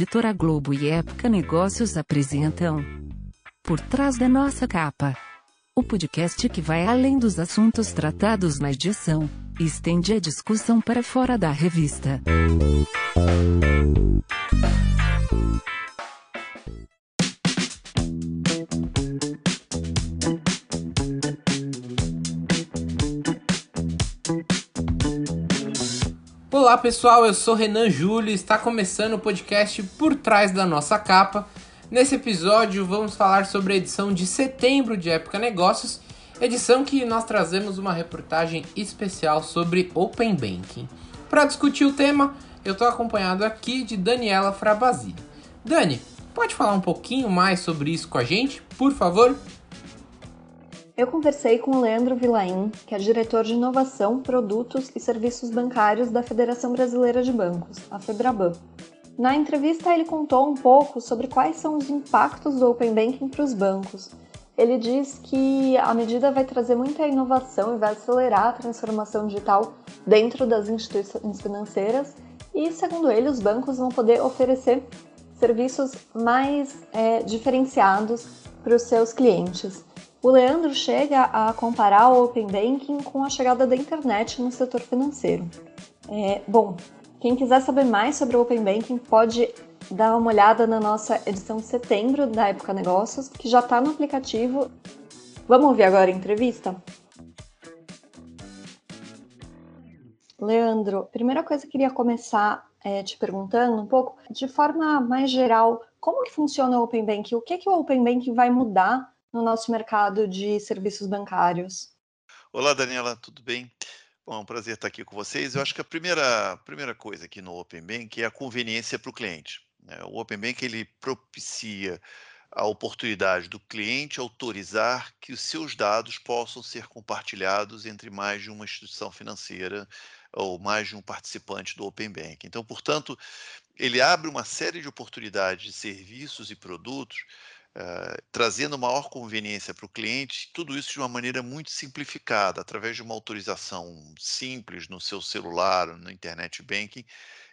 Editora Globo e Época Negócios apresentam Por Trás da Nossa Capa. O podcast que vai além dos assuntos tratados na edição e estende a discussão para fora da revista. Olá pessoal, eu sou Renan Júlio e está começando o podcast Por Trás da Nossa Capa. Nesse episódio vamos falar sobre a edição de setembro de Época Negócios, edição que nós trazemos uma reportagem especial sobre Open Banking. Para discutir o tema, eu estou acompanhado aqui de Daniela Frabasi. Dani, pode falar um pouquinho mais sobre isso com a gente, por favor? Eu conversei com o Leandro Vilaim, que é diretor de inovação, produtos e serviços bancários da Federação Brasileira de Bancos, a Febraban. Na entrevista, ele contou um pouco sobre quais são os impactos do Open Banking para os bancos. Ele diz que a medida vai trazer muita inovação e vai acelerar a transformação digital dentro das instituições financeiras e, segundo ele, os bancos vão poder oferecer serviços mais é, diferenciados para os seus clientes. O Leandro chega a comparar o Open Banking com a chegada da internet no setor financeiro. É, bom, quem quiser saber mais sobre o Open Banking pode dar uma olhada na nossa edição de setembro da Época Negócios, que já está no aplicativo. Vamos ouvir agora a entrevista? Leandro, primeira coisa que eu queria começar é, te perguntando um pouco, de forma mais geral, como que funciona o Open Banking? O que, que o Open Banking vai mudar no nosso mercado de serviços bancários. Olá, Daniela, tudo bem? Bom, é um prazer estar aqui com vocês. Eu acho que a primeira, primeira coisa aqui no Open Bank é a conveniência para o cliente. Né? O Open Bank ele propicia a oportunidade do cliente autorizar que os seus dados possam ser compartilhados entre mais de uma instituição financeira ou mais de um participante do Open Bank. Então, portanto, ele abre uma série de oportunidades de serviços e produtos Uh, trazendo maior conveniência para o cliente, tudo isso de uma maneira muito simplificada, através de uma autorização simples no seu celular, no internet banking,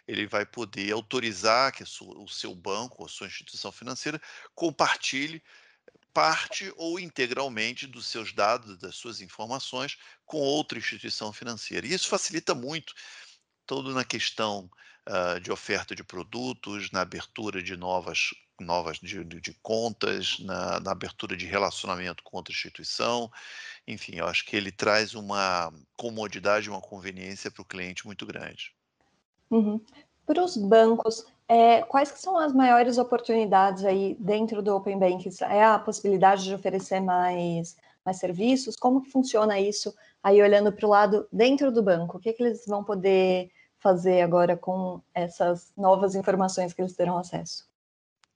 ele vai poder autorizar que o seu banco, a sua instituição financeira, compartilhe parte ou integralmente dos seus dados, das suas informações com outra instituição financeira. E isso facilita muito todo na questão uh, de oferta de produtos, na abertura de novas novas de, de, de contas, na, na, abertura de relacionamento com outra instituição. Enfim, eu acho que ele traz uma comodidade, uma conveniência para o cliente muito grande. Uhum. Para os bancos, é, quais que são as maiores oportunidades aí dentro do Open Banking? É a possibilidade de oferecer mais, mais serviços? Como que funciona isso aí olhando para o lado dentro do banco? O que, que eles vão poder fazer agora com essas novas informações que eles terão acesso?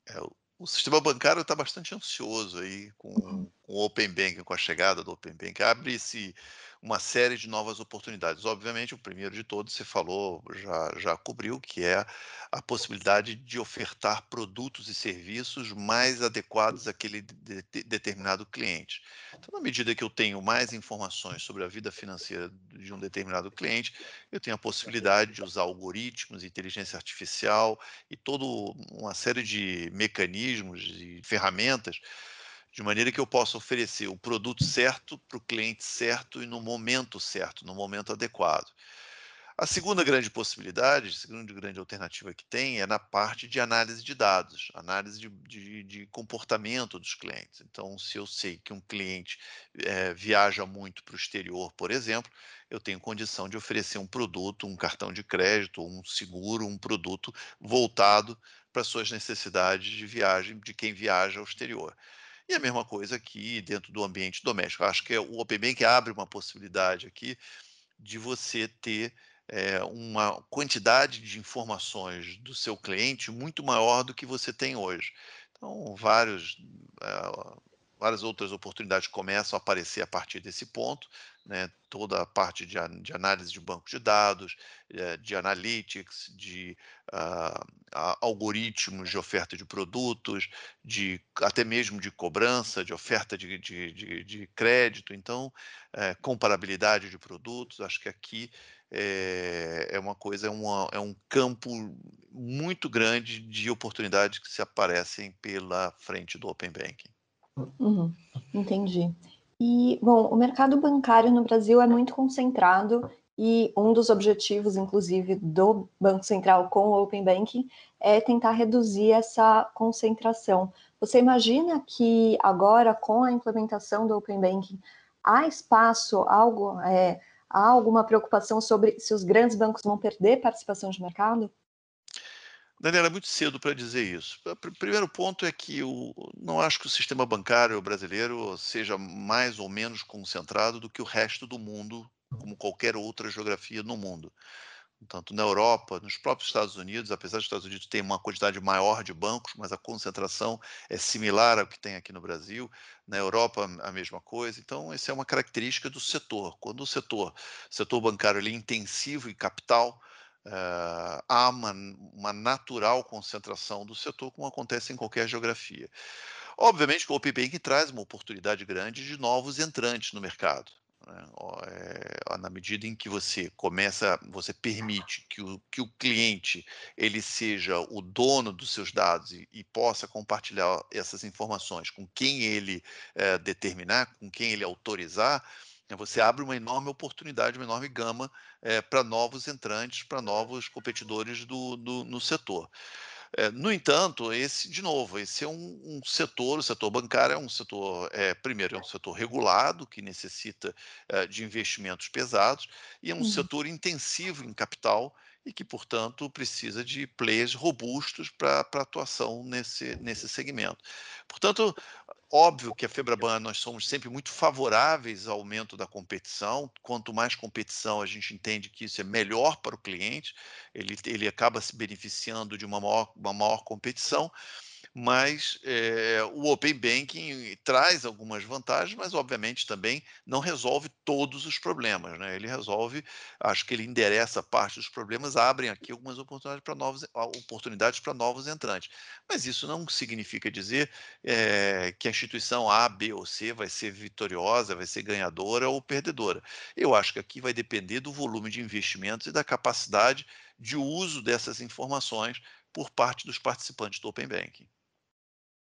É, o sistema bancário está bastante ansioso aí com, uhum. Com o Open Banking, com a chegada do Open Banking. Abre-se uma série de novas oportunidades. Obviamente, o primeiro de todos, você falou, já, já cobriu, que é a possibilidade de ofertar produtos e serviços mais adequados àquele de, de, determinado cliente. Então, na medida que eu tenho mais informações sobre a vida financeira de um determinado cliente, eu tenho a possibilidade de usar algoritmos, inteligência artificial e toda uma série de mecanismos e ferramentas de maneira que eu possa oferecer o produto certo para o cliente certo e no momento certo, no momento adequado. A segunda grande possibilidade, a segunda grande alternativa que tem é na parte de análise de dados, análise de, de, de comportamento dos clientes. Então, se eu sei que um cliente é, viaja muito para o exterior, por exemplo, eu tenho condição de oferecer um produto, um cartão de crédito, um seguro, um produto voltado para suas necessidades de viagem de quem viaja ao exterior. E a mesma coisa aqui dentro do ambiente doméstico. Acho que é o Open Bank abre uma possibilidade aqui de você ter é, uma quantidade de informações do seu cliente muito maior do que você tem hoje. Então, vários, uh, várias outras oportunidades começam a aparecer a partir desse ponto né, toda a parte de, de, análise de banco de dados, eh, de analytics, de uh, algoritmos de oferta de produtos, de até mesmo de cobrança, de oferta de, de, de crédito. Então, é, comparabilidade de produtos. Acho que aqui é, é uma coisa, é, uma, é um campo muito grande de oportunidades que se aparecem pela frente do Open Banking. Uhum, entendi. E, bom, o mercado bancário no Brasil é muito concentrado e um dos objetivos, inclusive, do Banco Central com o Open Banking é tentar reduzir essa concentração. Você imagina que agora, com a implementação do Open Banking, há espaço, algo, é, há alguma preocupação sobre se os grandes bancos vão perder participação de mercado? Daniela, é muito cedo para dizer isso. O primeiro ponto é que eu não acho que o sistema bancário brasileiro seja mais ou menos concentrado do que o resto do mundo, como qualquer outra geografia no mundo. Tanto na Europa, nos próprios Estados Unidos, apesar dos Estados Unidos terem uma quantidade maior de bancos, mas a concentração é similar ao que tem aqui no Brasil. Na Europa, a mesma coisa. Então, essa é uma característica do setor. Quando o setor, setor bancário ele é intensivo em capital, Uh, há uma, uma, natural concentração do setor, como acontece em qualquer geografia. Obviamente que o Open Banking traz uma oportunidade grande de novos entrantes no mercado. Né? É, na medida em que você começa, você permite que o, que o cliente ele seja o dono dos seus dados e, e possa compartilhar essas informações com quem ele é, determinar, com quem ele autorizar, você abre uma enorme oportunidade, uma enorme gama é, para novos entrantes, para novos competidores do, do no setor. É, no entanto, esse, de novo, esse é um, um, setor, o setor bancário é um setor, é, primeiro, é um setor regulado, que necessita é, de investimentos pesados, e é um uhum. setor intensivo em capital e que, portanto, precisa de players robustos para atuação nesse, nesse segmento. Portanto, Óbvio que a Febraban nós somos sempre muito favoráveis ao aumento da competição. Quanto mais competição, a gente entende que isso é melhor para o cliente, ele, ele acaba se beneficiando de uma maior, uma maior competição mas é, o Open Banking traz algumas vantagens, mas obviamente também não resolve todos os problemas. Né? Ele resolve, acho que ele endereça parte dos problemas, abrem aqui algumas oportunidades para novos, oportunidades para novos entrantes. Mas isso não significa dizer é, que a instituição A, B ou C vai ser vitoriosa, vai ser ganhadora ou perdedora. Eu acho que aqui vai depender do volume de investimentos e da capacidade de uso dessas informações por parte dos participantes do Open Banking.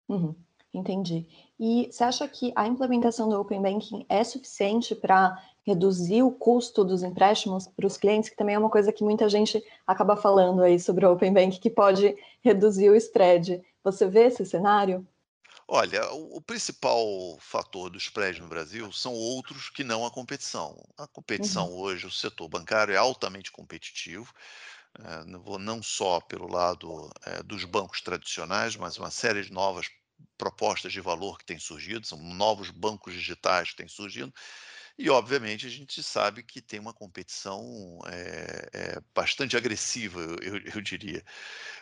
Uhum, entendi. E você acha que a implementação do Open Banking é suficiente para reduzir o custo dos empréstimos para os clientes, que também é uma coisa que muita gente acaba falando aí sobre o Open Banking, que pode reduzir o spread. Você vê esse cenário? Olha, o principal fator do spread no Brasil são outros que não a competição. A competição uhum. hoje, o setor bancário é altamente competitivo é, não só pelo lado é, dos bancos tradicionais, mas uma série de novas propostas de valor que têm surgido, são novos bancos digitais que têm surgido, e obviamente a gente sabe que tem uma competição é, é, bastante agressiva, eu, eu diria.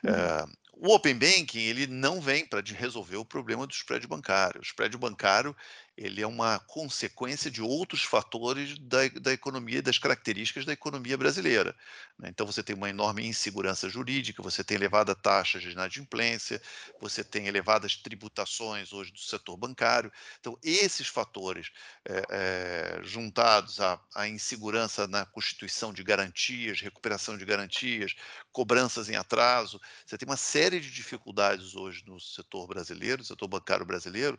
Uhum. É, o Open Banking ele não vem para resolver o problema do spread bancário. O spread bancário ele é uma consequência de outros fatores da, da economia, das características da economia brasileira. Né? Então, você tem uma enorme insegurança jurídica, você tem elevada taxa de inadimplência, você tem elevadas tributações hoje do setor bancário. Então, esses fatores, é, é, juntados à, à insegurança na constituição de garantias, recuperação de garantias, cobranças em atraso, você tem uma série de dificuldades hoje no setor brasileiro, no setor bancário brasileiro,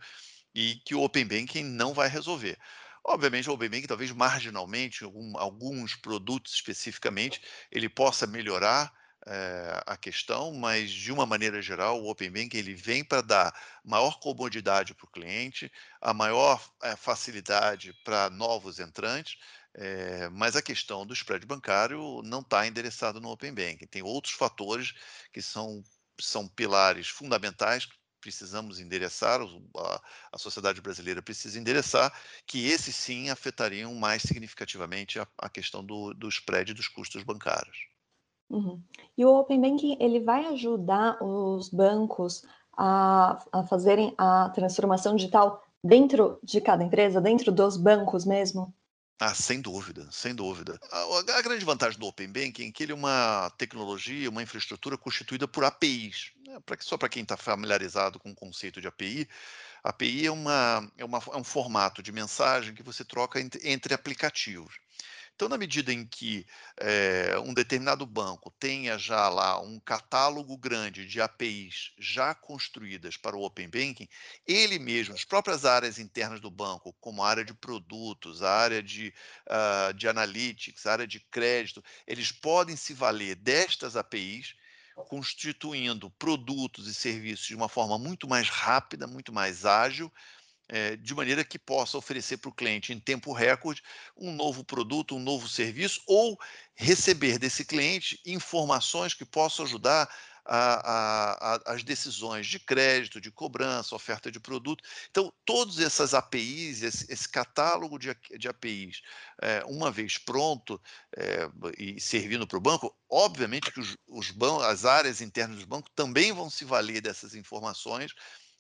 e que o Open Banking não vai resolver. Obviamente, o Open Banking, talvez marginalmente, alguns produtos especificamente, ele possa melhorar é, a questão, mas de uma maneira geral, o Open Banking ele vem para dar maior comodidade para o cliente, a maior é, facilidade para novos entrantes, é, mas a questão do spread bancário não está endereçada no Open Banking. Tem outros fatores que são, são pilares fundamentais precisamos endereçar, a, a sociedade brasileira precisa endereçar, que esses sim afetariam mais significativamente a, a questão do, do spread dos custos bancários. Uhum. E o Open Banking ele vai ajudar os bancos a, a fazerem a transformação digital dentro de cada empresa, dentro dos bancos mesmo? Ah, sem dúvida, sem dúvida. A, a, grande vantagem do Open Banking é que ele é uma tecnologia, uma infraestrutura constituída por APIs. Né? Pra, só para quem está familiarizado com o conceito de API, API é, uma, é, uma, é um formato de mensagem que você troca entre, entre aplicativos. Então, na medida em que é, um determinado banco tenha já lá um catálogo grande de APIs já construídas para o Open Banking, ele mesmo, as próprias áreas internas do banco, como a área de produtos, a área de, uh, de analytics, a área de crédito, eles podem se valer destas APIs constituindo produtos e serviços de uma forma muito mais rápida, muito mais ágil, é, de maneira que possa oferecer para o cliente em tempo recorde um novo produto, um novo serviço, ou receber desse cliente informações que possam ajudar a, a, as decisões de crédito, de cobrança, oferta de produto. Então, todas essas APIs, esse, esse catálogo de, de APIs, é, uma vez pronto é, e servindo para o banco, obviamente que os, os bancos, as áreas internas do banco também vão se valer dessas informações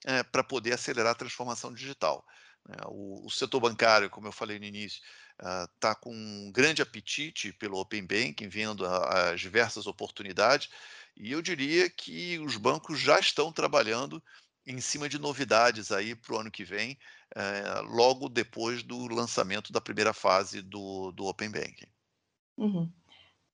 é, para poder acelerar a transformação digital. Né. O, o, setor bancário, como eu falei no início, está ah, com um grande apetite pelo Open Banking, vendo as diversas oportunidades, e eu diria que os bancos já estão trabalhando em cima de novidades aí para o ano que vem, uh, logo depois do lançamento da primeira fase do, do Open Banking. Uhum.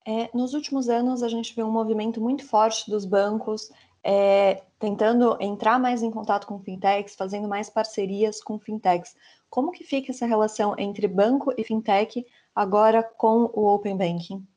É, nos últimos anos, a gente vê um movimento muito forte dos bancos é, tentando entrar mais em contato com fintechs, fazendo mais parcerias com fintechs. Como que fica essa relação entre banco e fintech agora com o Open Banking?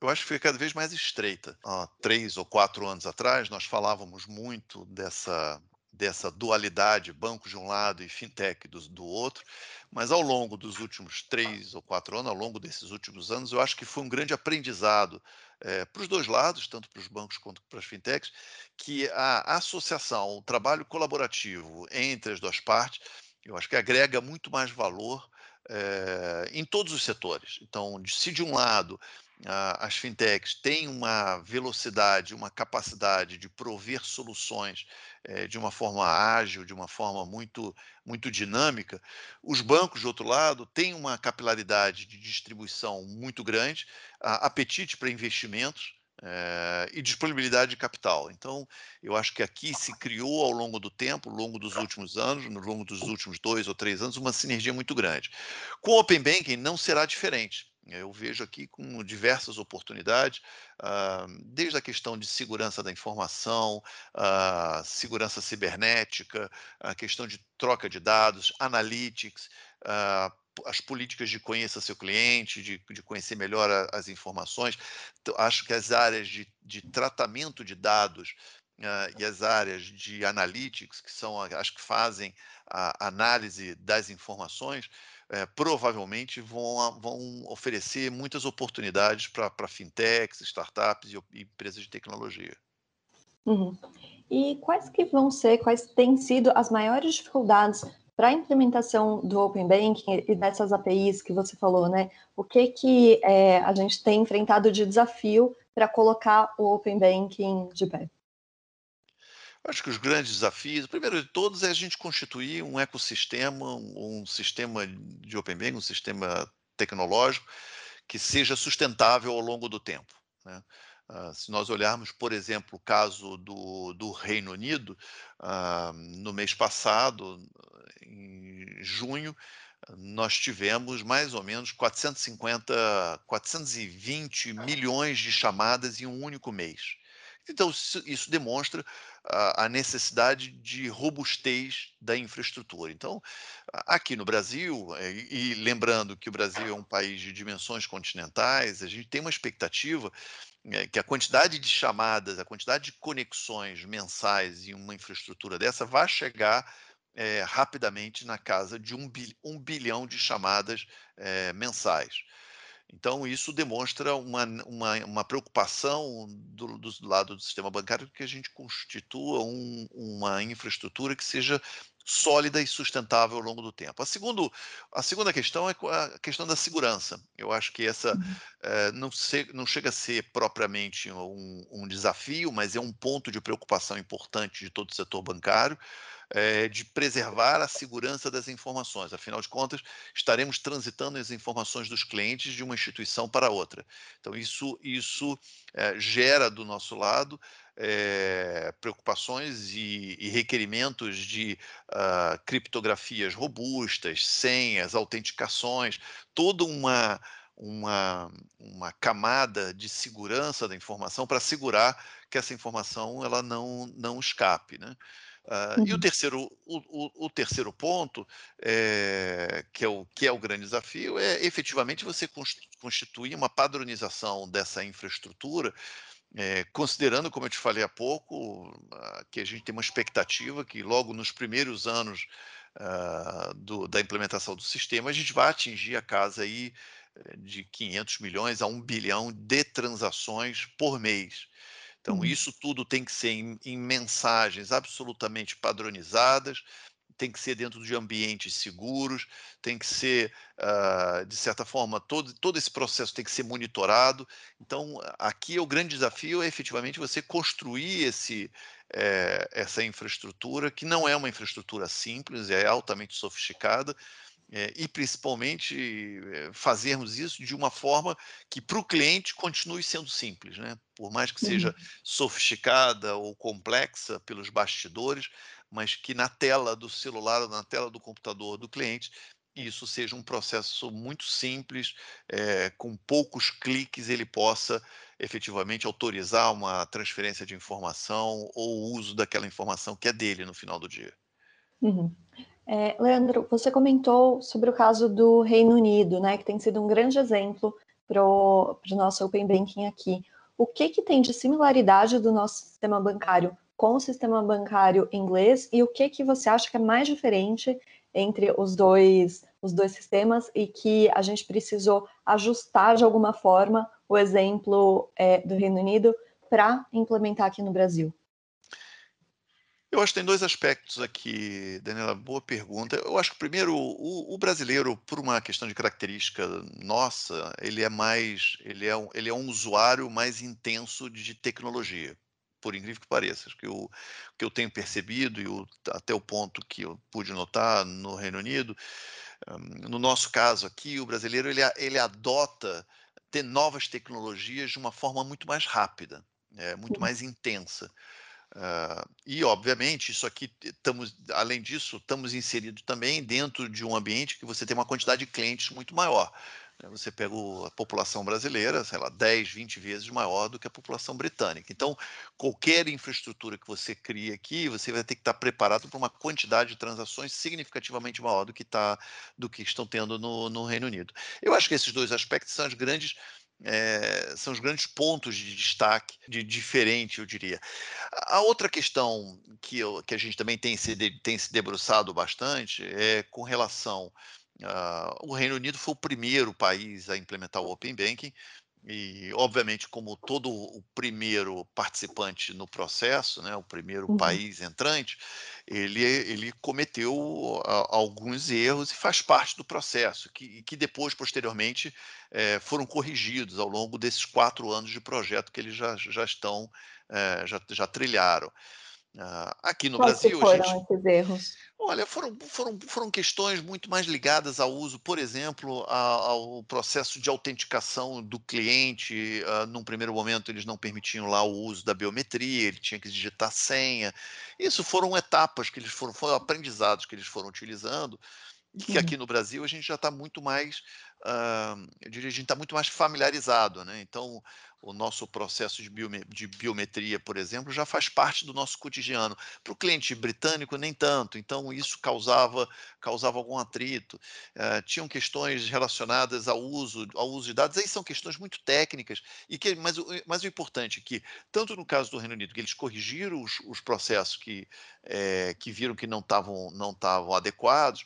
Eu acho que foi cada vez mais estreita. Há três ou quatro anos atrás, nós falávamos muito dessa dessa dualidade, banco de um lado e fintech do, do, outro, mas ao longo dos últimos três ou quatro anos, ao longo desses últimos anos, eu acho que foi um grande aprendizado é, para os dois lados, tanto para os bancos quanto para as fintechs, que a associação, o trabalho colaborativo entre as duas partes, eu acho que agrega muito mais valor é, em todos os setores. Então, se de um lado as fintechs têm uma velocidade, uma capacidade de prover soluções é, de uma forma ágil, de uma forma muito, muito dinâmica, os bancos, de outro lado, têm uma capilaridade de distribuição muito grande, apetite para investimentos, é, e disponibilidade de capital. Então, eu acho que aqui se criou ao longo do tempo, ao longo dos últimos anos, no longo dos últimos dois ou três anos, uma sinergia muito grande. Com o Open Banking não será diferente. Eu vejo aqui com diversas oportunidades, uh, desde a questão de segurança da informação, uh, segurança cibernética, a questão de troca de dados, analytics, uh, as políticas de conheça seu cliente, de, conhecer melhor as informações. Então, acho que as áreas de, de tratamento de dados e as áreas de analytics, que são as que fazem a análise das informações, uh, provavelmente vão, vão oferecer muitas oportunidades para fintechs, startups e, e, empresas de tecnologia. Uhum. E quais que vão ser, quais têm sido as maiores dificuldades para a implementação do Open Banking e dessas APIs que você falou, né? O que que é, a gente tem enfrentado de desafio para colocar o Open Banking de pé? Acho que os grandes desafios, primeiro de todos, é a gente constituir um ecossistema, um, sistema de Open Banking, um sistema tecnológico que seja sustentável ao longo do tempo. Né? Uh, se nós olharmos, por exemplo, o caso do, do Reino Unido, uh, no mês passado, em junho, nós tivemos mais ou menos 450, 420 milhões de chamadas em um único mês. Então, isso, demonstra a, necessidade de robustez da infraestrutura. Então, aqui no Brasil, é, e, lembrando que o Brasil é um país de dimensões continentais, a gente tem uma expectativa é, que a quantidade de chamadas, a quantidade de conexões mensais em uma infraestrutura dessa vai chegar é, rapidamente na casa de um, um bilhão de chamadas é, mensais. Então, isso demonstra uma, uma, uma preocupação do, do, lado do sistema bancário que a gente constitua um, uma infraestrutura que seja sólida e sustentável ao longo do tempo. A, segundo, a segunda questão é a questão da segurança. Eu acho que essa uhum. é, não, se, não, chega a ser propriamente um, um desafio, mas é um ponto de preocupação importante de todo o setor bancário é, de preservar a segurança das informações. Afinal de contas, estaremos transitando as informações dos clientes de uma instituição para outra. Então, isso, isso é, gera do nosso lado é, preocupações e, e, requerimentos de uh, criptografias robustas, senhas, autenticações, toda uma uma, uma camada de segurança da informação para assegurar que essa informação ela não, não escape. Né? Uh, uhum. E o uhum. terceiro, o, o, o terceiro ponto, é, que, é o, que é o grande desafio, é efetivamente você constituir uma padronização dessa infraestrutura, é, considerando, como eu te falei há pouco, uh, que a gente tem uma expectativa que logo nos primeiros anos uh, do, da implementação do sistema, a gente vai atingir a casa aí eh, de 500 milhões a 1 bilhão de transações por mês. Então, uhum. isso tudo tem que ser em, em, mensagens absolutamente padronizadas, tem que ser dentro de ambientes seguros, tem que ser, uh, de certa forma, todo, todo esse processo tem que ser monitorado. Então, aqui o grande desafio é efetivamente você construir esse, é, essa infraestrutura, que não é uma infraestrutura simples, é altamente sofisticada, é, e principalmente é, fazermos isso de uma forma que para o cliente continue sendo simples, né? Por mais que seja uhum. sofisticada ou complexa pelos bastidores, mas que na tela do celular ou na tela do computador do cliente isso seja um processo muito simples, é, com poucos cliques ele possa efetivamente autorizar uma transferência de informação ou o uso daquela informação que é dele no final do dia. Uhum. É, Leandro, você comentou sobre o caso do Reino Unido, né, que tem sido um grande exemplo para o nosso Open Banking aqui. O que, que tem de similaridade do nosso sistema bancário com o sistema bancário inglês e o que, que você acha que é mais diferente entre os dois, os dois sistemas e que a gente precisou ajustar de alguma forma o exemplo é, do Reino Unido para implementar aqui no Brasil? Eu acho que tem dois aspectos aqui, Daniela, boa pergunta. Eu acho que primeiro o, o, brasileiro, por uma questão de característica nossa, ele é mais, ele é um, ele é um usuário mais intenso de tecnologia, por incrível que pareça. Acho que o que eu tenho percebido e o, até o ponto que eu pude notar no Reino Unido, um, no nosso caso aqui, o brasileiro ele, ele adota ter novas tecnologias de uma forma muito mais rápida, é, muito mais intensa. Uh, e, obviamente, isso aqui, estamos, além disso, estamos inseridos também dentro de um ambiente que você tem uma quantidade de clientes muito maior. Né? Você pega a população brasileira, sei lá, 10, 20 vezes maior do que a população britânica. Então, qualquer infraestrutura que você crie aqui, você vai ter que estar preparado para uma quantidade de transações significativamente maior do que, tá, do que estão tendo no, no Reino Unido. Eu acho que esses dois aspectos são as grandes é, são os grandes pontos de destaque, de diferente, eu diria. A outra questão que, eu, que a gente também tem se, de, tem se debruçado bastante é com relação. Uh, o Reino Unido foi o primeiro país a implementar o Open Banking, e, obviamente, como todo o primeiro participante no processo, né, o primeiro uhum. país entrante, ele, ele cometeu a, alguns erros e faz parte do processo, que, que depois, posteriormente, é, foram corrigidos ao longo desses quatro anos de projeto que eles já, já estão, é, já, já trilharam. Uh, aqui no Quais Brasil, foram gente, esses erros? Olha, foram, foram, foram questões muito mais ligadas ao uso, por exemplo, ao processo de autenticação do cliente. Uh, num primeiro momento, eles não permitiam lá o uso da biometria, ele tinha que digitar senha. Isso foram etapas que eles foram, foram aprendizados que eles foram utilizando que aqui uhum. no Brasil a gente já está muito mais, uh, eu diria, a gente está muito mais familiarizado, né? Então, o nosso processo de, biome de, biometria, por exemplo, já faz parte do nosso cotidiano. Para o cliente britânico, nem tanto. Então, isso causava, causava algum atrito. Uh, tinham questões relacionadas ao uso, ao uso de dados. Aí são questões muito técnicas. E que, mas, mas o importante é que, tanto no caso do Reino Unido, que eles corrigiram os, os processos que, é, que viram que não estavam não adequados,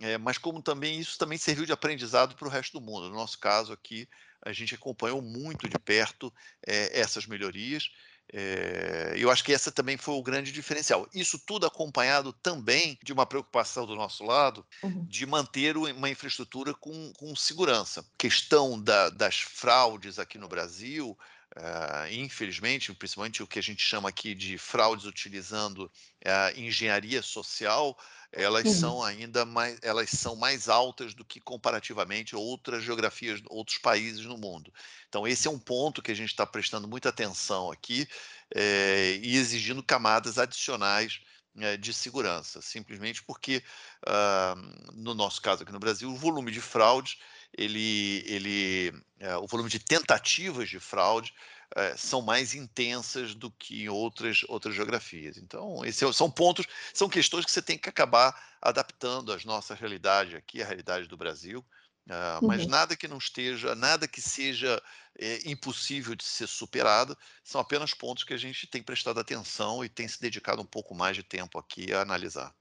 é, mas como também isso também serviu de aprendizado para o resto do mundo. No nosso caso aqui, a gente acompanhou muito de perto é, essas melhorias. É, eu acho que essa também foi o grande diferencial. Isso tudo acompanhado também de uma preocupação do nosso lado uhum. de manter uma infraestrutura com, com segurança. Questão da, das fraudes aqui no Brasil, Uh, infelizmente, principalmente o que a gente chama aqui de fraudes utilizando a uh, engenharia social, elas uhum. são ainda mais, elas são mais altas do que comparativamente outras geografias, outros países no mundo. Então esse é um ponto que a gente está prestando muita atenção aqui é, e exigindo camadas adicionais é, de segurança, simplesmente porque, uh, no nosso caso aqui no Brasil, o volume de fraudes ele, ele, é, o volume de tentativas de fraude é, são mais intensas do que em outras, outras geografias. Então, esses é, são pontos, são questões que você tem que acabar adaptando às nossas realidades aqui, à realidade do Brasil. Uh, mas uhum. nada que não esteja, nada que seja é, impossível de ser superado, são apenas pontos que a gente tem prestado atenção e tem se dedicado um pouco mais de tempo aqui a analisar.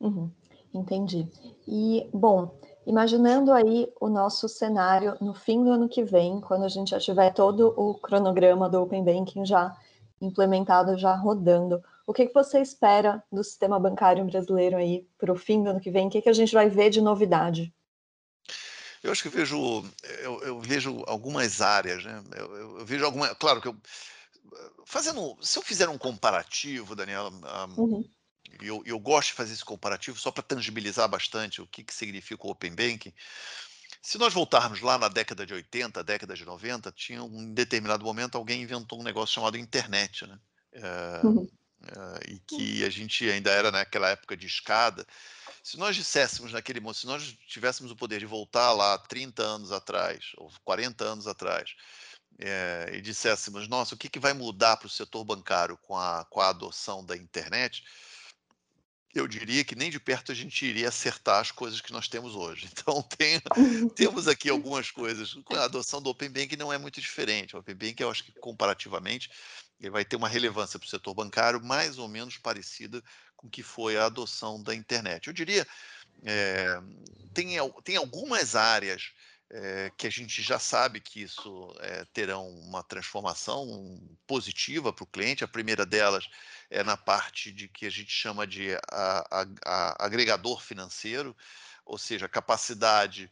Uhum. Entendi. E, bom, imaginando aí o nosso cenário no fim do ano que vem, quando a gente já tiver todo o cronograma do Open Banking já implementado, já rodando, o que, que você espera do sistema bancário brasileiro aí para o fim do ano que vem? O que, que a gente vai ver de novidade? Eu acho que eu vejo, eu, eu vejo algumas áreas, né? Eu, eu, eu, vejo alguma, claro que eu fazendo, se eu fizer um comparativo, Daniela, um, uhum e eu, eu gosto de fazer esse comparativo só para tangibilizar bastante o que, que significa o Open Banking. Se nós voltarmos lá na década de 80, década de 90, tinha um determinado momento alguém inventou um negócio chamado internet, né? É, uhum. é, e que a gente ainda era naquela época de escada. Se nós disséssemos naquele momento, se nós tivéssemos o poder de voltar lá 30 anos atrás, ou 40 anos atrás, é, e disséssemos, nossa, o que, que vai mudar para o setor bancário com a, com a adoção da internet? Eu diria que nem de perto a gente iria acertar as coisas que nós temos hoje. Então, tem, temos aqui algumas coisas. A adoção do Open Bank não é muito diferente. O Open Bank, eu acho que comparativamente, ele vai ter uma relevância para o setor bancário mais ou menos parecida com que foi a adoção da internet. Eu diria, é, tem, tem algumas áreas é, que a gente já sabe que isso é, terão uma transformação positiva para o cliente. A primeira delas é na parte de que a gente chama de a, a, a agregador financeiro, ou seja, a capacidade,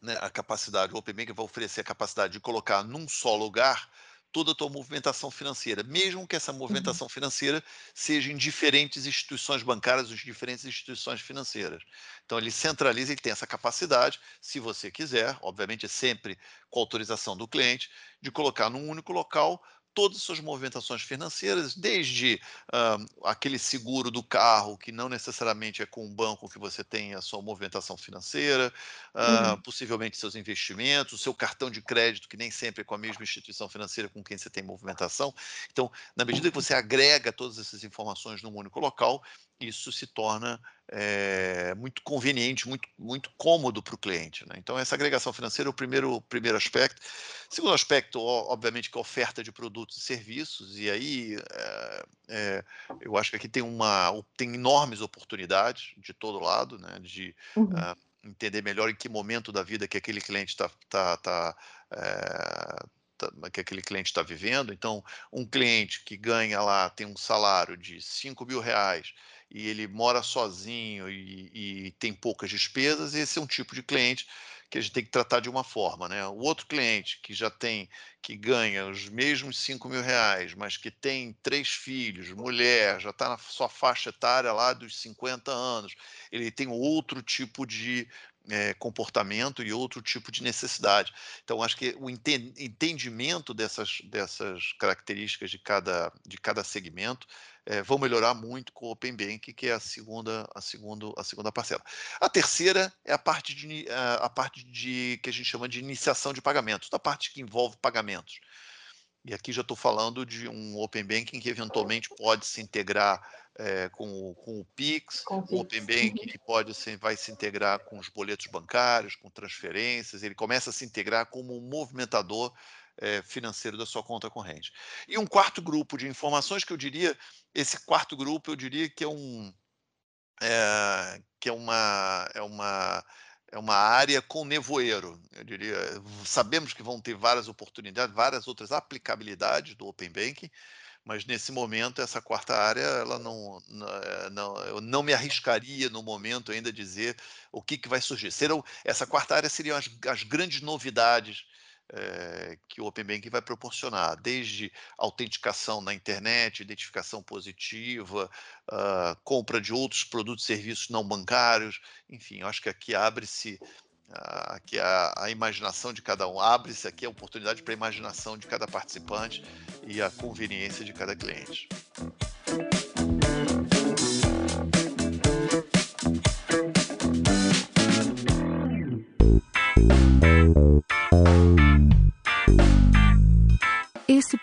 né, a capacidade, o Open Bank vai oferecer a capacidade de colocar num só lugar toda a tua movimentação financeira, mesmo que essa uhum. movimentação uhum. financeira seja em diferentes instituições bancárias, ou diferentes instituições financeiras. Então ele centraliza, ele tem essa capacidade, se você quiser, obviamente é sempre com autorização do cliente, de colocar num único local todas as suas movimentações financeiras, desde uh, aquele seguro do carro, que não necessariamente é com o banco que você tem a sua movimentação financeira, uh, uhum. possivelmente seus investimentos, o seu cartão de crédito, que nem sempre é com a mesma instituição financeira com quem você tem movimentação. Então, na medida que você agrega todas essas informações num único local, isso se torna é, muito conveniente, muito, muito cômodo para o cliente. Né? Então, essa agregação financeira é o primeiro, primeiro aspecto. Segundo aspecto, obviamente, que a oferta de produtos e serviços, e aí é, é, eu acho que aqui tem, uma, tem enormes oportunidades de todo lado, né? de uhum. uh, entender melhor em que momento da vida que aquele cliente está. Tá, tá, que aquele cliente está vivendo. Então, um cliente que ganha lá, tem um salário de 5 mil reais, e ele mora sozinho e, e, tem poucas despesas, esse é um tipo de cliente que a gente tem que tratar de uma forma, né? O outro cliente que já tem, que ganha os mesmos 5 mil reais, mas que tem três filhos, mulher, já está na sua faixa etária lá dos 50 anos, ele tem outro tipo de é, comportamento e outro tipo de necessidade. Então, acho que o entendimento dessas, dessas características de cada, de cada segmento é, vão melhorar muito com o Open Bank, que é a segunda, a segunda, a segunda parcela. A terceira é a parte de, a parte de que a gente chama de iniciação de pagamentos, da parte que envolve pagamentos. E aqui já estou falando de um Open Banking que eventualmente pode se integrar é, com, o, com o Pix, com o, o Open Banking que pode se, vai se integrar com os boletos bancários, com transferências, ele começa a se integrar como um movimentador é, financeiro da sua conta corrente. E um quarto grupo de informações que eu diria, esse quarto grupo eu diria que é um é, que é uma é uma é uma área com nevoeiro, eu diria. Sabemos que vão ter várias oportunidades, várias outras aplicabilidades do Open Banking, mas nesse momento essa quarta área ela não, não, eu não me arriscaria no momento ainda dizer o que, que vai surgir. Serão, essa quarta área seriam as, as grandes novidades é, que o Open Banking vai proporcionar, desde autenticação na internet, identificação positiva, uh, compra de outros produtos e serviços não bancários, enfim, eu acho que aqui abre-se uh, a, a, imaginação de cada um, abre-se aqui a oportunidade para a imaginação de cada participante e a conveniência de cada cliente.